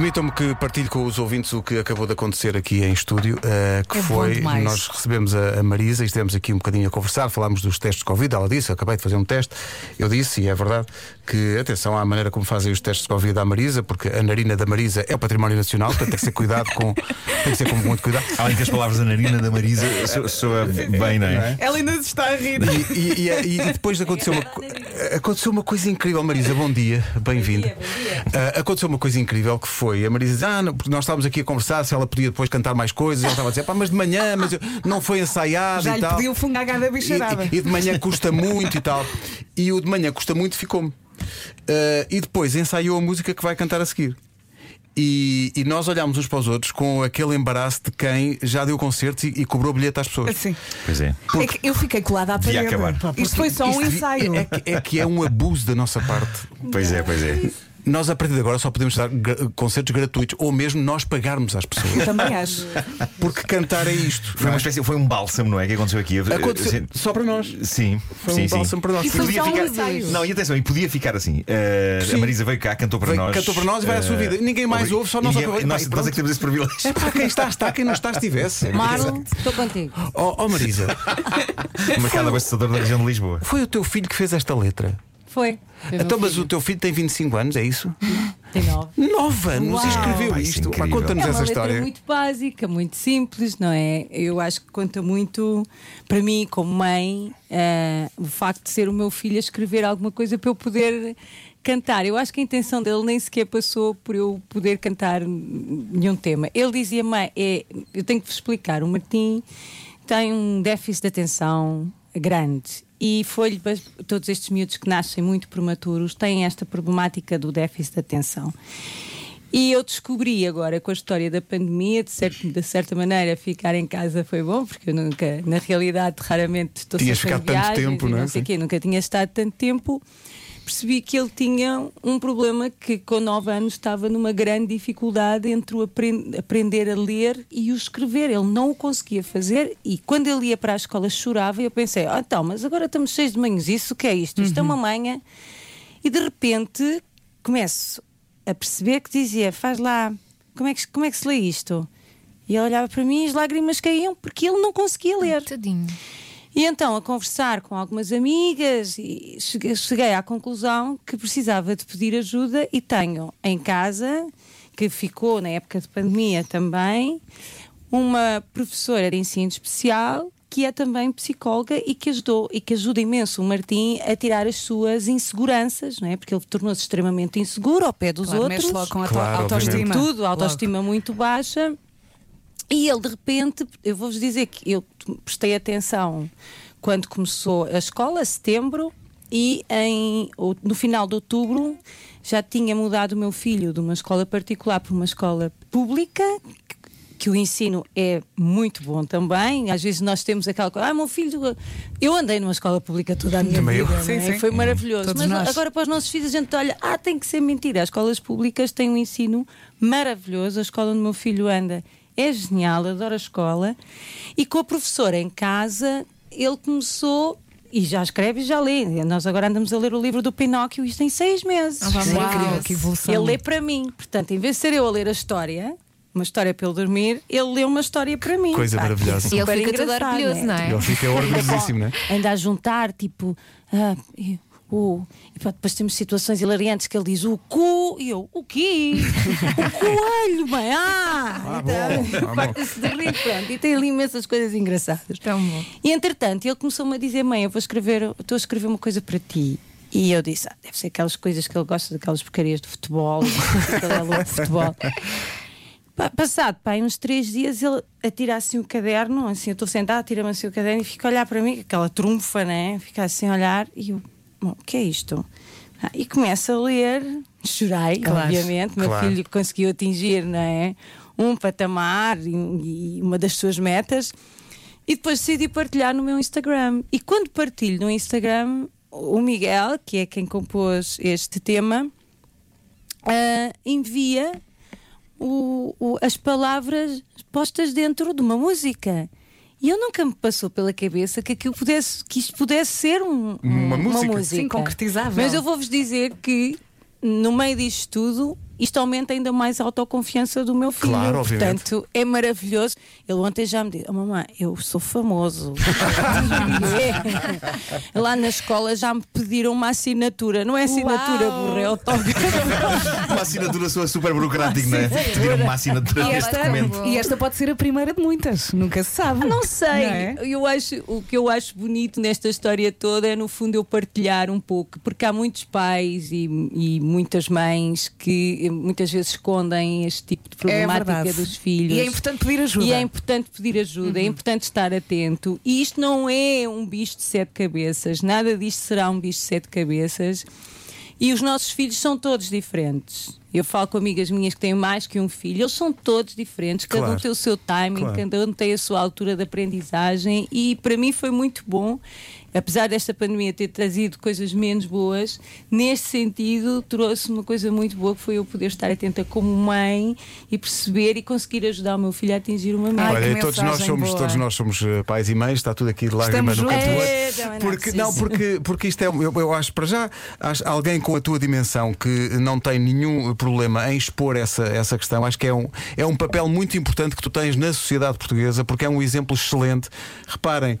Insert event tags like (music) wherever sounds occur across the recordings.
Permitam-me que partilhe com os ouvintes o que acabou de acontecer aqui em estúdio, uh, que É foi nós recebemos a, a Marisa e estivemos aqui um bocadinho a conversar, falámos dos testes de Covid, ela disse, acabei de fazer um teste, eu disse, e é verdade, que atenção à maneira como fazem os testes de Covid à Marisa, porque a narina da Marisa é o património nacional, portanto tem que ser cuidado com. tem que ser com muito cuidado. (laughs) Além que as palavras da narina da Marisa (laughs) so- soa bem, não é? Ela ainda está a rir. E, e- e- e depois aconteceu uma, co- aconteceu uma coisa incrível, Marisa. Bom dia, bem-vinda. Ah, aconteceu uma coisa incrível que foi: a Marisa diz, ah, não, porque nós estávamos aqui a conversar se ela podia depois cantar mais coisas. Ela estava a dizer, pá, mas de manhã, mas eu- não foi ensaiado Já e lhe tal. pedi o fungagá da bicharada. E, e- e de manhã custa muito e tal. E o de manhã custa muito ficou-me. Ah, e depois ensaiou a música que vai cantar a seguir. E, e nós olhámos uns para os outros com aquele embaraço de quem já deu concertos e, e cobrou bilhete às pessoas. Assim. Pois é. É que eu fiquei colada à parede. acabar. Isto foi só um ensaio. É, que- é que é um abuso da nossa parte. Pois é, pois é. Nós, a partir de agora, só podemos dar concertos gratuitos ou mesmo nós pagarmos às pessoas. Também acho. (laughs) Porque cantar é isto. Foi uma espécie, foi um bálsamo, não é? Que aconteceu aqui. Aconteceu Sim. só para nós. Sim, Foi sim, um sim. bálsamo para nós. E foi Podia só um ficar... Não, e atenção, e podia ficar assim. Uh, Sim. a Marisa veio cá, cantou para Veio, nós. cantou para nós e vai à sua uh, vida. Ninguém mais ouve, só nós Ninguém- nós, nós é que temos esse privilégio. É para quem está, está, quem não está, estivesse. Marlon, estou contigo. Oh, oh, Marisa, mercado abastecedor da região de Lisboa. foi o teu filho que fez esta letra. Foi. Foi Então, mas filho. o teu filho tem 25 anos, é isso? Tem nove. Nove anos Uau. e escreveu isso é isto. Pá, incrível. Conta-nos É uma essa letra história. muito básica, muito simples, não é? Eu acho que conta muito, para mim, como mãe, eh, o facto de ser o meu filho a escrever alguma coisa para eu poder cantar. Eu acho que a intenção dele nem sequer passou por eu poder cantar nenhum tema. Ele dizia, mãe, é, eu tenho que vos explicar, o Martim tem um déficit de atenção grande. E foi todos estes miúdos que nascem muito prematuros têm esta problemática do déficit de atenção. E eu descobri agora com a história da pandemia, de, certo, de certa maneira, ficar em casa foi bom, porque eu nunca, na realidade, raramente estou Tinhas ficado tanto tempo, não é? não sei quê, nunca tinha estado tanto tempo. Percebi que ele tinha um problema que, com 9 anos, estava numa grande dificuldade entre o apren- aprender a ler e o escrever. Ele não o conseguia fazer e quando ele ia para a escola chorava. E eu pensei: ah, então, mas agora estamos cheios de manhos, isso o que é isto? Isto é uma manha. E de repente começo a perceber que dizia: faz lá, como é que, como é que se lê isto? E ele olhava para mim e as lágrimas caíam porque ele não conseguia ler. Tadinho. E então, a conversar com algumas amigas, e cheguei, à conclusão que precisava de pedir ajuda e tenho em casa, que ficou na época de pandemia também, uma professora de ensino especial que é também psicóloga e que ajudou e que ajuda imenso o Martim a tirar as suas inseguranças, não é? Porque ele tornou-se extremamente inseguro ao pé dos Claro, outros mexe logo com a Claro, autoestima. tudo, autoestima muito baixa. E ele, de repente, eu vou-vos dizer que eu prestei atenção quando começou a escola, setembro, e em, no final de outubro já tinha mudado o meu filho de uma escola particular para uma escola pública. que- o ensino é muito bom também. Às vezes nós temos aquela coisa, ah, meu filho. Eu andei numa escola pública toda a minha Também eu. vida. Sim, não é? sim. Foi maravilhoso. Todos Mas nós. agora para os nossos filhos a gente olha, ah, tem que ser mentira. As escolas públicas têm um ensino maravilhoso. A escola onde o meu filho anda é genial, adoro a escola. E com a professora em casa, ele começou. E já escreve e já lê. Nós agora andamos a ler o livro do Pinóquio, isto em seis meses. Ah, Isto é uau, incrível. que evolução. Ele lê para mim. Portanto, em vez de ser eu a ler a história, uma história para ele dormir, ele lê uma história para mim. Coisa Pá, maravilhosa. E ele fica todo orgulhoso, não é? Ele fica (laughs) orgulhosíssimo, não é? anda a juntar, tipo. ah, o, e pá, depois temos situações hilariantes que ele diz o cu e eu, o quê? o coelho, mãe, ah! Ah, Então, bom, (laughs) ah. Parte-se de rir, pronto. E tem ali imensas coisas engraçadas. Tão bom. E entretanto, ele começou-me a dizer: Mãe, eu vou escrever, eu estou a escrever uma coisa para ti. E eu disse: ah, deve ser aquelas coisas que ele gosta, daquelas porcarias de futebol, que ele é louco de futebol. Pa- Passado pá, aí uns três dias, ele atira assim o caderno, assim, eu estou sentada, tira-me assim o caderno e fica a olhar para mim, aquela trunfa, né? Fica assim a olhar e eu, o que é isto? Ah, e começa a ler, chorei, Claro. obviamente, meu Claro. filho conseguiu atingir, não é? Um patamar e, e uma das suas metas. E depois decidi partilhar no meu Instagram. E quando partilho no Instagram, o Miguel, que é quem compôs este tema, ah, envia o- o- as palavras postas dentro de uma música. E eu nunca me passou pela cabeça que, aquilo pudesse, que isto pudesse ser um- Uma um- música. Sim, concretizável. Mas eu vou-vos dizer que no meio disto tudo isto aumenta ainda mais a autoconfiança do meu filho. Claro, obviamente. Portanto, é maravilhoso. Ele ontem já me disse: oh, Mamãe, eu sou famoso. (laughs) (laughs) Lá na escola já me pediram uma assinatura. Não é assinatura, Uau. burro, é autógrafo. (laughs) Uma assinatura sua super burocrática, não é? Pedir uma assinatura E neste esta, documento. e esta pode ser a primeira de muitas, nunca se sabe. Não sei. Não é? eu acho, o que eu acho bonito nesta história toda é, no fundo, eu partilhar um pouco, porque há muitos pais e, e muitas mães que muitas vezes escondem este tipo de problemática verdade. dos filhos. E é importante pedir ajuda. E é importante pedir ajuda, é importante estar atento. E isto não é um bicho de sete cabeças, nada disto será um bicho de sete cabeças. E os nossos filhos são todos diferentes. Eu falo com amigas minhas que têm mais que um filho, eles são todos diferentes, cada Claro. um tem o seu timing, Claro. cada um tem a sua altura de aprendizagem e para mim foi muito bom. Apesar desta pandemia ter trazido coisas menos boas, neste sentido trouxe uma coisa muito boa que foi eu poder estar atenta como mãe e perceber e conseguir ajudar o meu filho a atingir uma meta. Olha, todos nós somos, boa. todos nós somos eh, pais e mães, está tudo aqui de lágrimas no canto do olho. É, não Porque, é não, porque, porque isto é, eu, eu acho para já, acho, alguém com a tua dimensão que não tem nenhum problema em expor essa, essa questão, acho que é um, é um papel muito importante que tu tens na sociedade portuguesa, porque é um exemplo excelente. Reparem.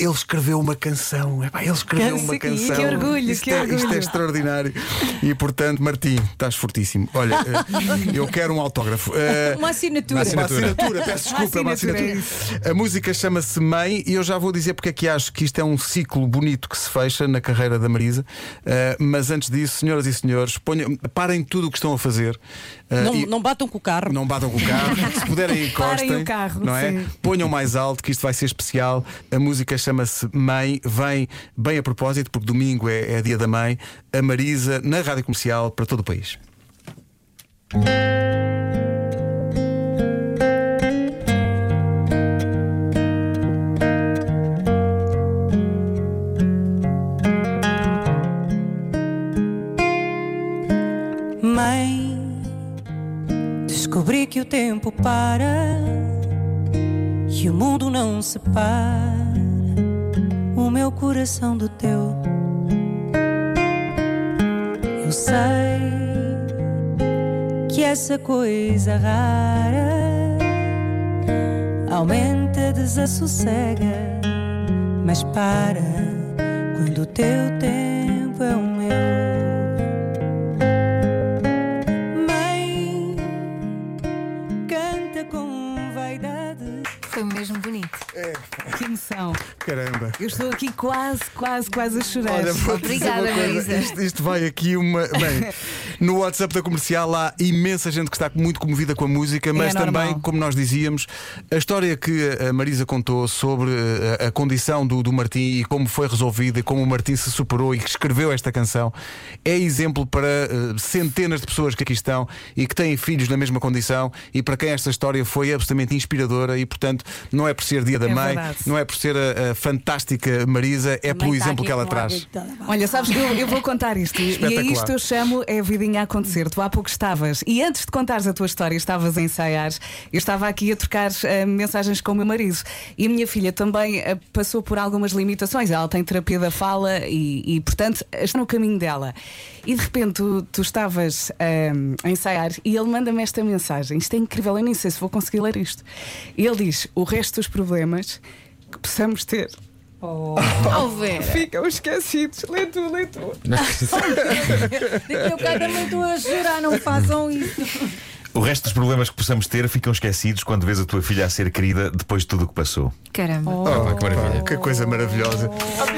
Ele escreveu uma canção, epá, ele escreveu Que- uma que canção. orgulho, isto que é, Isto orgulho. é extraordinário. E portanto, Martim, estás fortíssimo. Olha, eh, (laughs) eu quero um autógrafo. Eh, Uma assinatura. Uma uma assinatura. assinatura, peço desculpa, uma assinatura, é assinatura. A música chama-se Mãe e eu já vou dizer porque é que acho que isto é um ciclo bonito que se fecha na carreira da Marisa. Uh, mas antes disso, senhoras e senhores, ponham, parem tudo o que estão a fazer. Não, e- não batam com o carro. não batam com o carro, (laughs) se puderem encostem, Parem o carro, não é? sim. Ponham mais alto, que isto vai ser especial. A música chama-se Mãe, vem bem a propósito, porque domingo é, é dia da mãe. A Marisa na rádio comercial para todo o país. Mãe, descobri que o tempo para e o mundo não separa o meu coração do teu. Eu sei que essa coisa rara aumenta, desassossega, mas para quando o teu tempo é o meu. Mãe, canta com vaidade. Foi mesmo bonito. Que emoção. Caramba. Eu estou aqui quase, quase, quase a chorar. Olha, Obrigada, coisa. Marisa. Isto, isto vai aqui uma. Bem, no WhatsApp da comercial há imensa gente que está muito comovida com a música, mas também, normal. como nós dizíamos, a história que a Marisa contou sobre eh, a, a condição do, do Martim e como foi resolvida e como o Martim se superou e que escreveu esta canção é exemplo para eh, centenas de pessoas que aqui estão e que têm filhos na mesma condição e para quem esta história foi absolutamente inspiradora e, portanto, não é por ser dia da É mãe, verdade. não é por ser a, a fantástica Marisa, é pelo exemplo que ela traz. Olha, sabes, eu, eu vou contar isto. E a isto eu chamo é a vidinha a acontecer. Tu há pouco estavas, e antes de contares a tua história, estavas a ensaiar. Eu estava aqui a trocar eh, mensagens com o meu marido. E a minha filha também eh, passou por algumas limitações. Ela tem terapia da fala e, e, portanto, está no caminho dela. E de repente tu, tu estavas eh, a ensaiar e ele manda-me esta mensagem. Isto é incrível, eu nem sei se vou conseguir ler isto. Ele diz: o resto dos problemas que possamos ter. Oh, Vera. Ficam esquecidos. Lê tu, lê tu. Eu (laughs) também estou a chorar, não façam isso. O resto dos problemas que possamos ter ficam esquecidos quando vês a tua filha a ser querida depois de tudo o que passou. Caramba. Oh, Ah, Oh, que maravilha. Que coisa maravilhosa.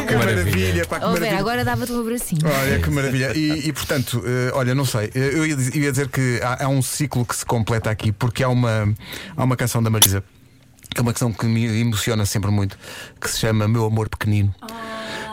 que maravilha, pá, que Oh, Vera, maravilha. agora dava-te um abracinho. Olha que maravilha. E, e, portanto, eh, olha, não sei, eh, eu ia, ia dizer que há, há um ciclo que se completa aqui, porque há uma, há uma canção da Marisa, é uma canção que me emociona sempre muito, que se chama Meu Amor Pequenino.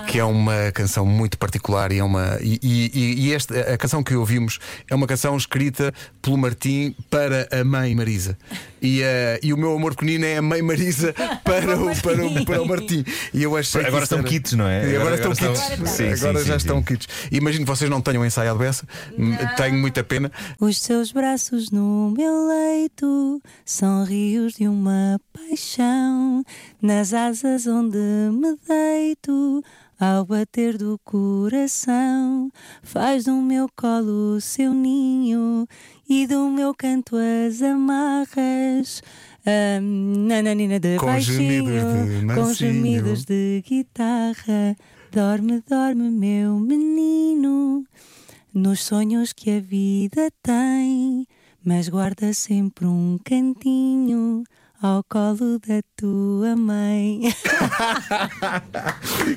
Que é uma canção muito particular e é uma. E, e, e esta, a canção que ouvimos é uma canção escrita pelo Martim para a mãe Marisa. E, eh, e o meu amor pequenino é a mãe Marisa (laughs) para o, para o, para o Martim. E eu achei Agora estão era- kits, não é? E agora, Agora- estão agora kits. estão- Sim, agora sim, já sim. estão kits. Imagino que vocês não tenham ensaiado essa. Tenho muita pena. Os seus braços no meu leito são rios de uma paixão, nas asas onde me deito. Ao bater do coração, faz do meu colo o seu ninho e do meu canto as amarras. Ah, nananina de Com baixinho, gemidos de com gemidos de guitarra. Dorme, dorme, meu menino nos sonhos que a vida tem, mas guarda sempre um cantinho ao colo da tua mãe. (laughs)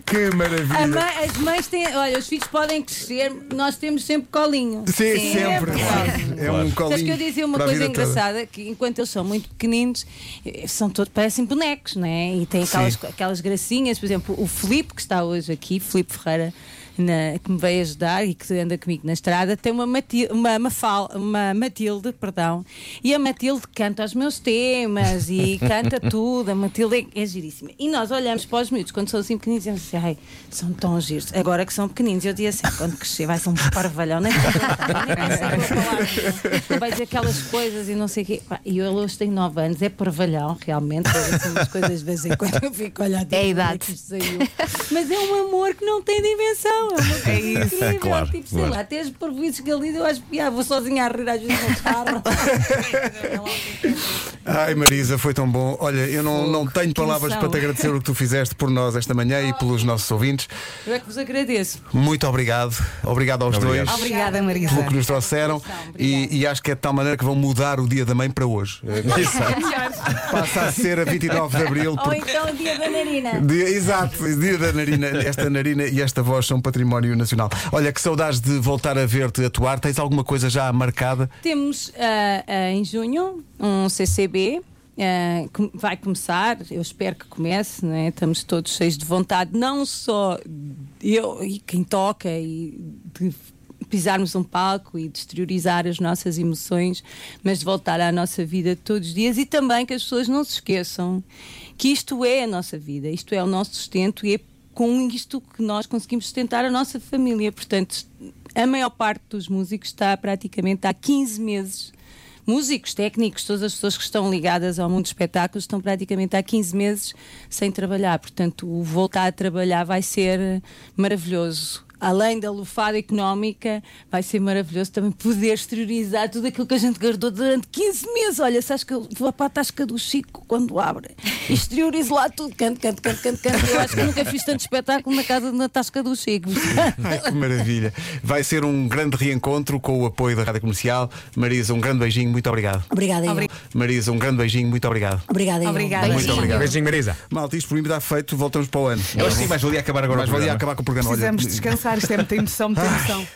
Que maravilha. as mães têm, olha, os filhos podem crescer, nós temos sempre colinho. Sim, sempre. verdade. É um Sabes colinho. que eu dizia uma coisa vida toda. engraçada, que enquanto eles são muito pequeninos, eh, são todos, parecem bonecos, não é? E têm aquelas, Sim. aquelas gracinhas, por exemplo, o Filipe, que está hoje aqui, Filipe Ferreira, na- que me veio ajudar e que anda comigo na estrada, tem uma, Mati- uma, Mafal- uma Matilde, perdão, e a Matilde canta os meus temas e (laughs) canta tudo, a Matilde é, é giríssima. E nós olhamos para os miúdos, quando são assim pequeninos, e dizemos assim, ai, são tão giros. Agora que são pequeninos, eu dizia assim, quando crescer vai ser um parvalhão, (laughs) nem falar, vai dizer aquelas coisas e não sei o quê. E eu hoje tenho 9 anos, é parvalhão, realmente, eu assim, umas coisas de vez em quando eu fico tipo, É a como idade. Mas é um amor que não tem dimensão. É uma coisa É isso. incrível. Claro, tipo, sei claro. lá, até as parvoices que ele diz, eu acho que ah, vou sozinha a rir às vezes no carro. (laughs) (laughs) Ai Marisa, foi tão bom. Olha, eu não, não tenho palavras para te agradecer o que tu fizeste por nós esta manhã e pelos nossos ouvintes. Eu é que vos agradeço. Muito obrigado. Obrigado aos Obrigado. dois. Obrigada, Marisa. Pelo que nos trouxeram e, e acho que é de tal maneira que vão mudar o dia da mãe para hoje. (laughs) Passa a ser a 29 de Abril. Ou porque- então o dia da narina. Dia- exato, dia da narina. Esta narina e esta voz são património nacional. Olha, que saudades de voltar a ver-te atuar. Tens alguma coisa já marcada? Temos ah, ah, em junho um CCB. ah, que vai começar, eu espero que comece, não é? estamos todos cheios de vontade, não só eu e quem toca, e de pisarmos um palco e de exteriorizar as nossas emoções, mas de voltar à nossa vida todos os dias e também que as pessoas não se esqueçam que isto é a nossa vida, isto é o nosso sustento e é com isto que nós conseguimos sustentar a nossa família. Portanto, a maior parte dos músicos está praticamente há 15 meses. Músicos, técnicos, todas as pessoas que estão ligadas ao mundo dos espetáculos estão praticamente há 15 meses sem trabalhar. Portanto, voltar a trabalhar vai ser maravilhoso. Além da lufada económica, vai ser maravilhoso também poder exteriorizar tudo aquilo que a gente guardou durante 15 meses. Olha, sabes que eu vou para a tasca do Chico quando abre exteriorizo lá tudo, canto, canto, canto, canto, canto. Eu acho que nunca fiz tanto espetáculo na casa na tasca do Chico. (laughs) Ai, que maravilha. Vai ser um grande reencontro com o apoio da Rádio Comercial. Marisa, um grande beijinho, muito obrigado. Obrigada, eu. Marisa, um grande beijinho, muito obrigado. Obrigada. Obrigada. Muito obrigado. Beijinho, Marisa. Malta, isto por mim está feito, voltamos para o ano. Eu acho que sim, mais valia acabar agora Mas o valia acabar com o programa. Olha, Precisamos descansar, isto é muita emoção, muita emoção.